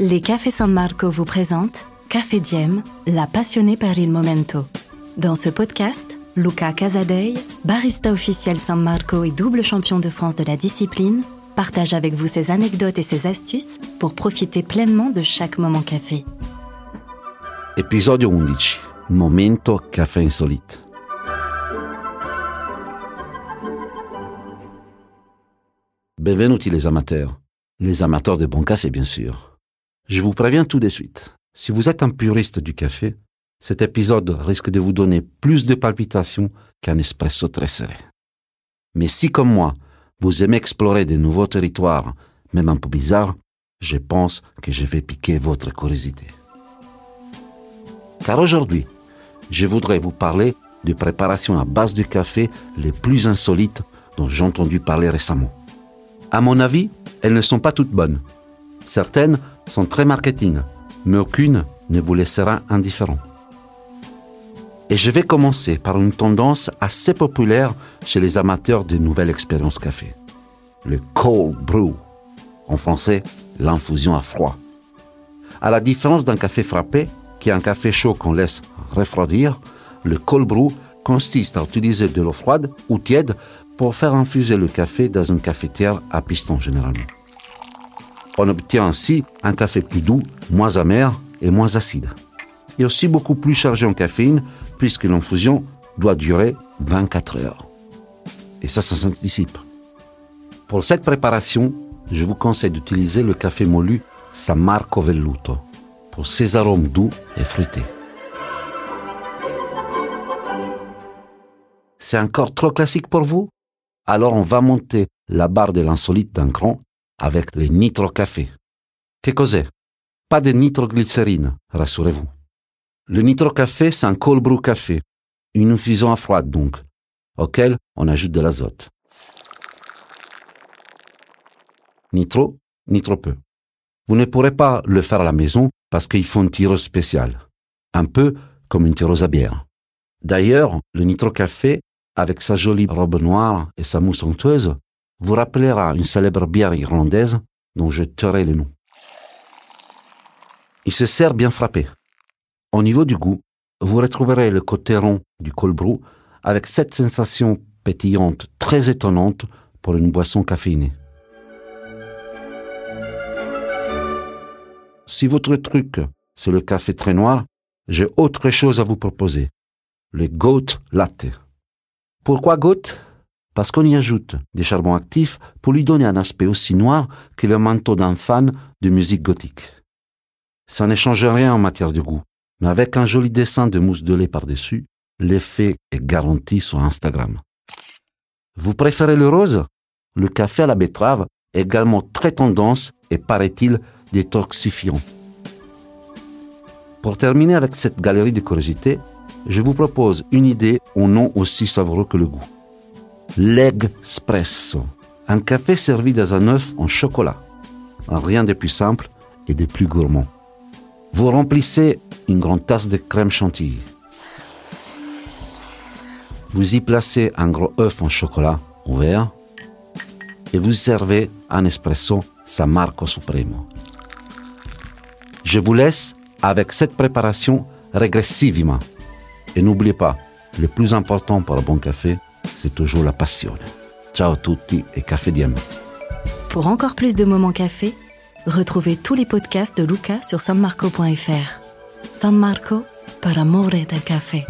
Les Cafés San Marco vous présentent Café Diem, la passionnée par il momento. Dans ce podcast, Luca Casadei, barista officiel San Marco et double champion de France de la discipline, partage avec vous ses anecdotes et ses astuces pour profiter pleinement de chaque moment café. Episodio 11. Momento caffè insolite. Benvenuti les amateurs. Les amateurs de bon café, bien sûr. Je vous préviens tout de suite. Si vous êtes un puriste du café, cet épisode risque de vous donner plus de palpitations qu'un espresso très serré. Mais si, comme moi, vous aimez explorer de nouveaux territoires, même un peu bizarres, je pense que je vais piquer votre curiosité. Car aujourd'hui, je voudrais vous parler de préparations à base de café les plus insolites dont j'ai entendu parler récemment. À mon avis, elles ne sont pas toutes bonnes. Certaines sont très marketing, mais aucune ne vous laissera indifférent. Et je vais commencer par une tendance assez populaire chez les amateurs de nouvelles expériences café. Le cold brew. En français, l'infusion à froid. À la différence d'un café frappé, qui est un café chaud qu'on laisse refroidir, le cold brew consiste à utiliser de l'eau froide ou tiède pour faire infuser le café dans une cafetière à piston généralement. On obtient ainsi un café plus doux, moins amer et moins acide. Et aussi beaucoup plus chargé en caféine puisque l'infusion doit durer 24 heures. Et ça, ça s'anticipe. Pour cette préparation, je vous conseille d'utiliser le café molu San Marco Velluto pour ses arômes doux et fruités. C'est encore trop classique pour vous? Alors on va monter la barre de l'insolite d'un cran avec le nitro café. Que cos'è? Pas de nitroglycérine, rassurez-vous. Le nitro café, c'est un cold brew café, une infusion à froid donc, auquel on ajoute de l'azote. Nitro, nitro peu. Vous ne pourrez pas le faire à la maison parce qu'il faut une tireuse spéciale, un peu comme une tireuse à bière. D'ailleurs, le nitro café, avec sa jolie robe noire et sa mousse onctueuse, vous rappellera une célèbre bière irlandaise dont je tairai le nom. Il se sert bien frappé. Au niveau du goût, vous retrouverez le côté rond du cold brew avec cette sensation pétillante très étonnante pour une boisson caféinée. Si votre truc, c'est le café très noir, j'ai autre chose à vous proposer. Le goat latte. Pourquoi goat? Parce qu'on y ajoute des charbons actifs pour lui donner un aspect aussi noir que le manteau d'un fan de musique gothique. Ça ne change rien en matière de goût, mais avec un joli dessin de mousse de lait par-dessus, l'effet est garanti sur Instagram. Vous préférez le rose? Le café à la betterave est également très tendance et paraît-il détoxifiant. Pour terminer avec cette galerie de curiosités, je vous propose une idée au nom aussi savoureux que le goût. L'egg espresso, un café servi dans un œuf en chocolat. Rien de plus simple et de plus gourmand. Vous remplissez une grande tasse de crème chantilly. Vous y placez un gros œuf en chocolat ouvert et vous servez un espresso San Marco Supremo. Je vous laisse avec cette préparation régressivement. Et n'oubliez pas, le plus important pour un bon café, c'est toujours la passion. Ciao a tutti et café diem. Pour encore plus de moments café, retrouvez tous les podcasts de Luca sur sanmarco.fr. San Marco, par amore del café.